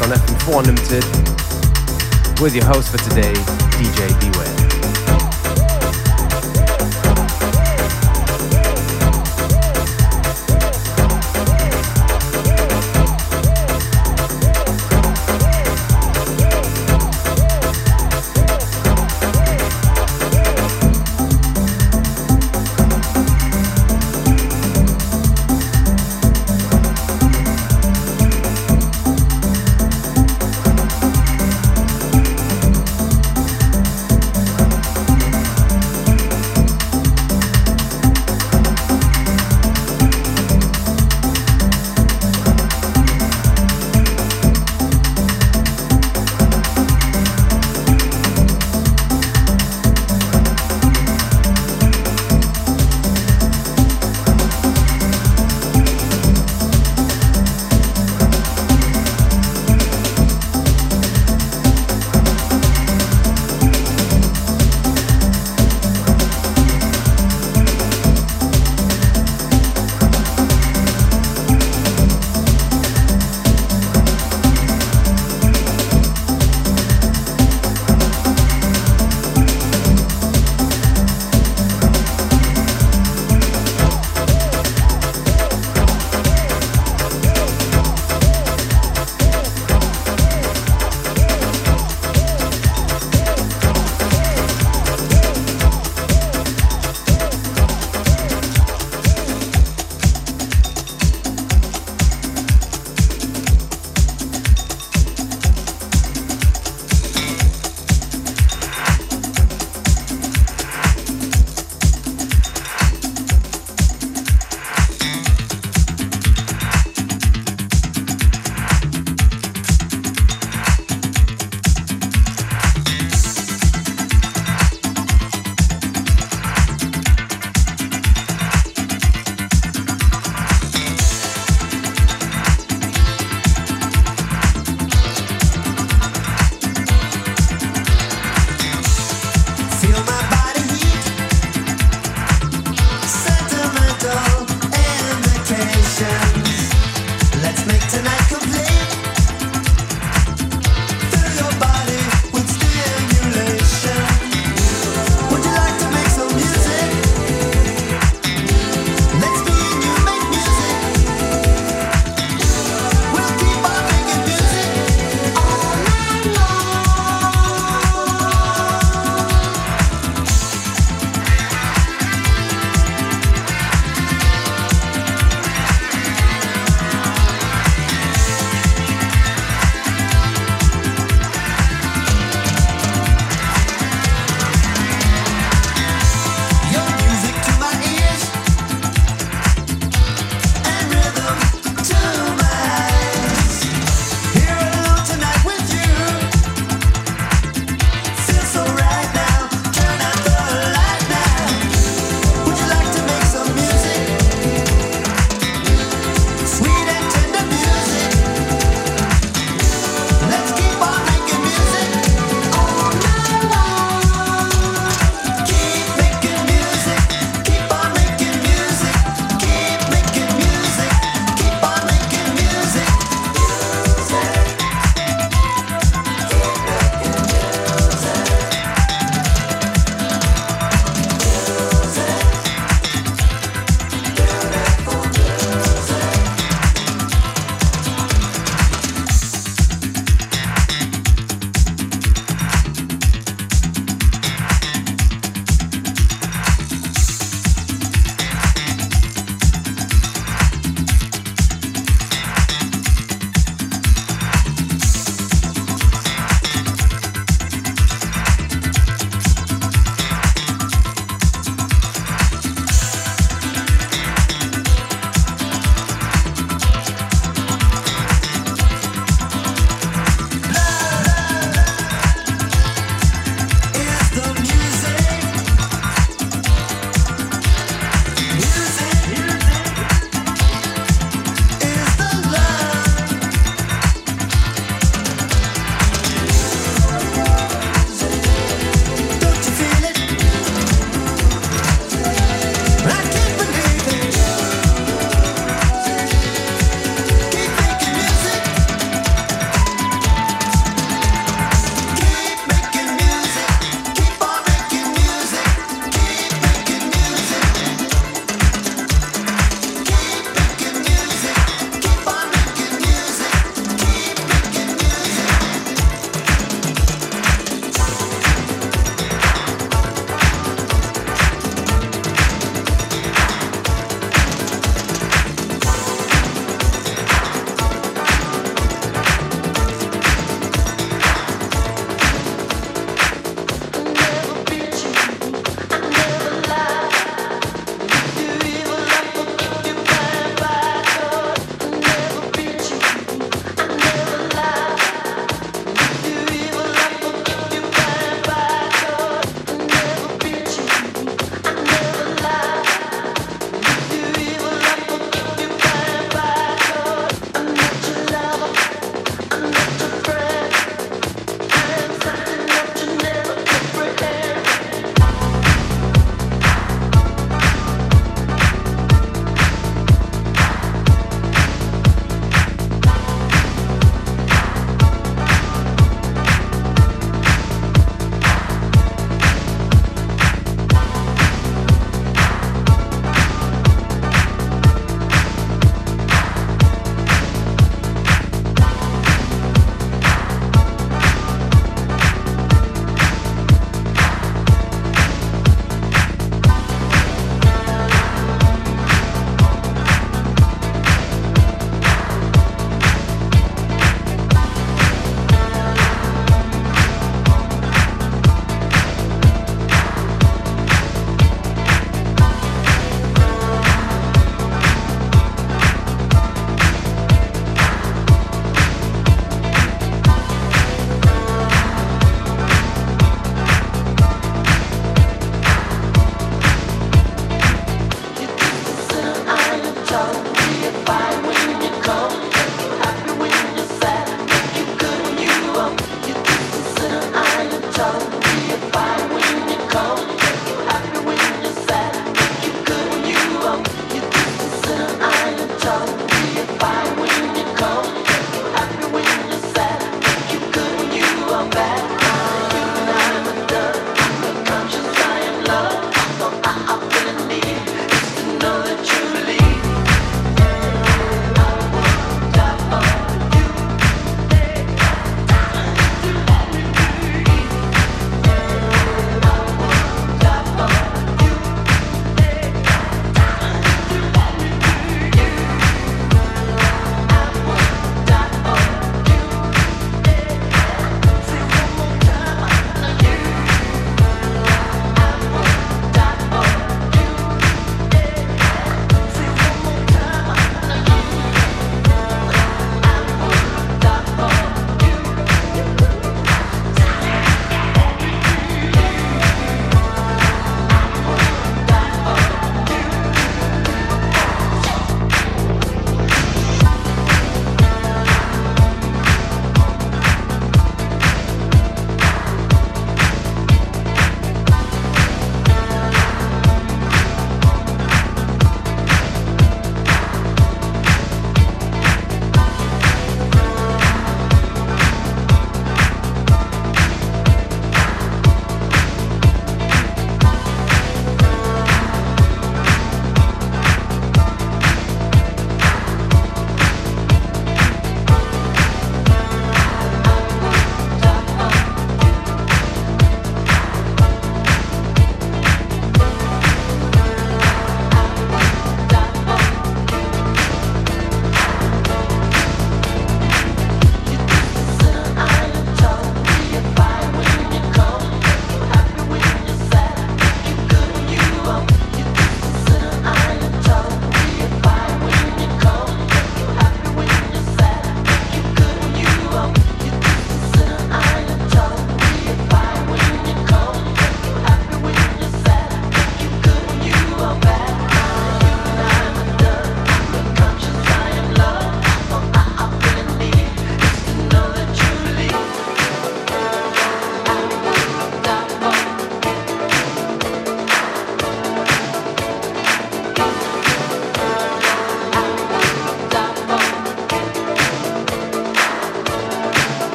On FM4 Unlimited with your host for today, DJ Beware.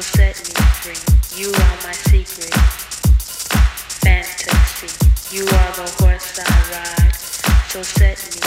set me free. You are my secret fantasy. You are the horse I ride, so set me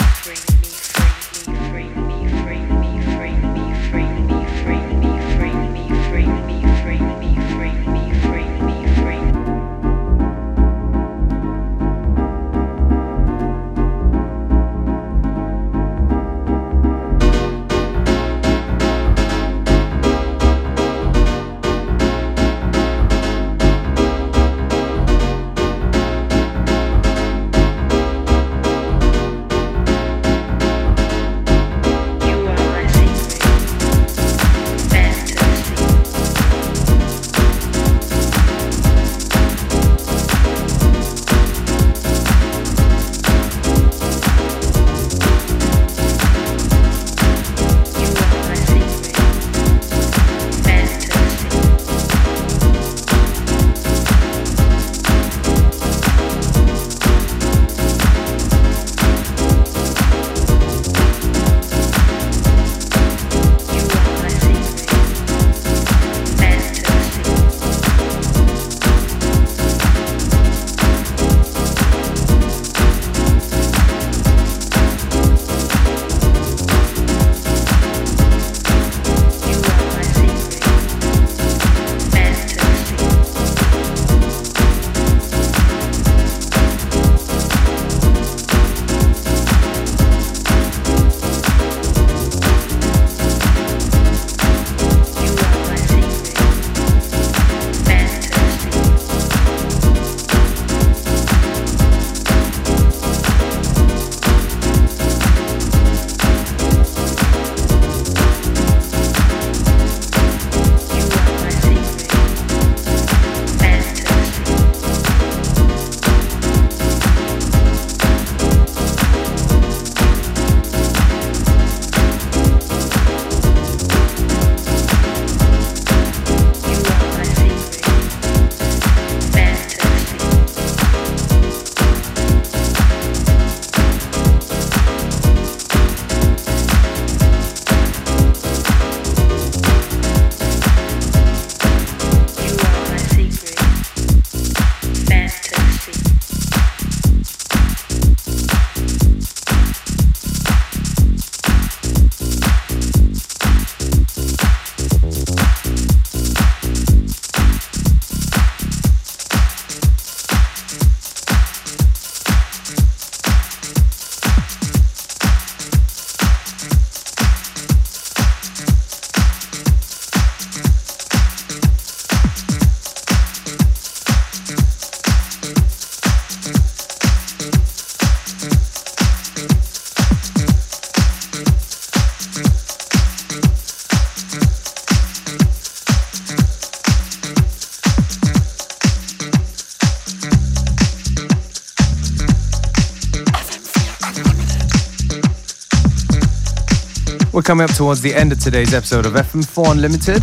coming up towards the end of today's episode of FM4 Unlimited.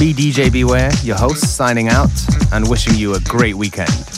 Me, DJ Beware, your host, signing out and wishing you a great weekend.